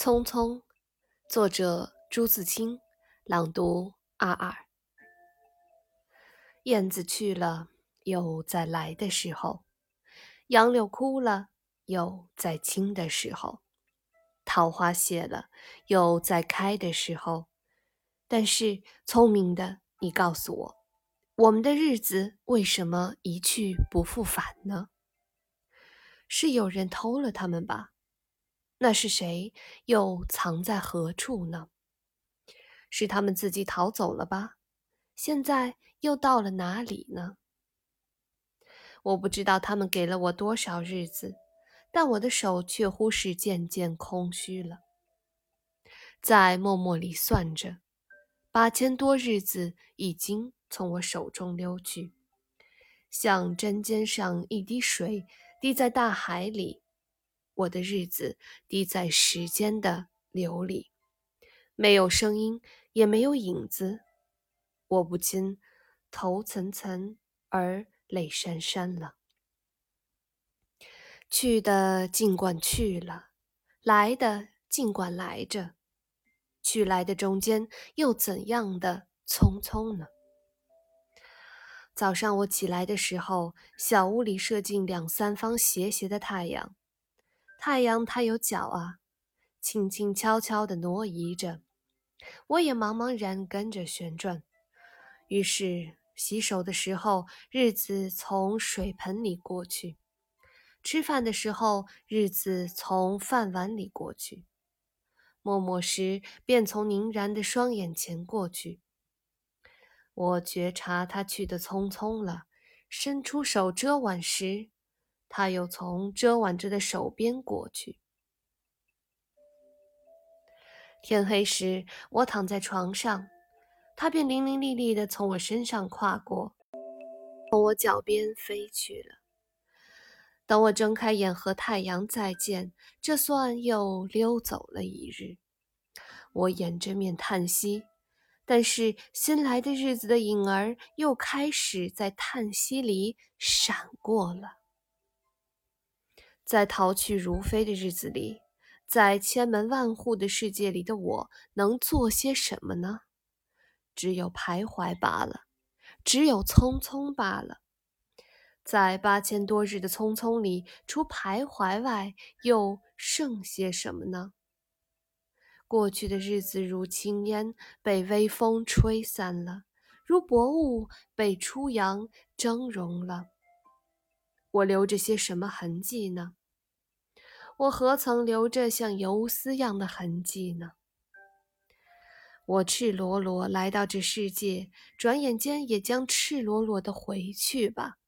匆匆，作者朱自清，朗读二二。燕子去了，有再来的时候；杨柳枯了，有再青的时候；桃花谢了，有再开的时候。但是，聪明的你告诉我，我们的日子为什么一去不复返呢？是有人偷了他们吧？那是谁？又藏在何处呢？是他们自己逃走了吧？现在又到了哪里呢？我不知道他们给了我多少日子，但我的手却乎是渐渐空虚了。在默默里算着，八千多日子已经从我手中溜去，像针尖上一滴水滴在大海里。我的日子滴在时间的流里，没有声音，也没有影子，我不禁头涔涔而泪潸潸了。去的尽管去了，来的尽管来着，去来的中间又怎样的匆匆呢？早上我起来的时候，小屋里射进两三方斜斜的太阳。太阳它有脚啊，轻轻悄悄地挪移着，我也茫茫然跟着旋转。于是洗手的时候，日子从水盆里过去；吃饭的时候，日子从饭碗里过去；默默时，便从凝然的双眼前过去。我觉察他去得匆匆了，伸出手遮挽时。他又从遮挽着的手边过去。天黑时，我躺在床上，他便伶伶俐俐地从我身上跨过，从我脚边飞去了。等我睁开眼和太阳再见，这算又溜走了一日。我掩着面叹息，但是新来的日子的影儿又开始在叹息里闪过了。在逃去如飞的日子里，在千门万户的世界里的我，能做些什么呢？只有徘徊罢了，只有匆匆罢了。在八千多日的匆匆里，除徘徊外，又剩些什么呢？过去的日子如轻烟，被微风吹散了；如薄雾，被初阳蒸融了。我留着些什么痕迹呢？我何曾留着像游丝样的痕迹呢？我赤裸裸来到这世界，转眼间也将赤裸裸的回去吧。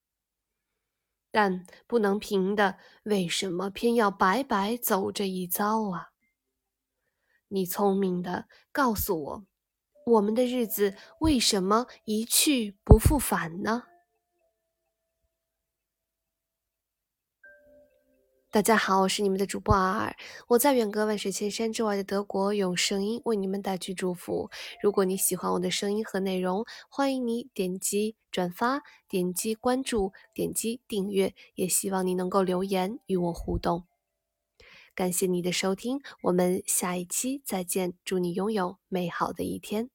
但不能平的，为什么偏要白白走这一遭啊？你聪明的，告诉我，我们的日子为什么一去不复返呢？大家好，我是你们的主播阿尔，我在远隔万水千山之外的德国，用声音为你们带去祝福。如果你喜欢我的声音和内容，欢迎你点击转发、点击关注、点击订阅，也希望你能够留言与我互动。感谢你的收听，我们下一期再见，祝你拥有美好的一天。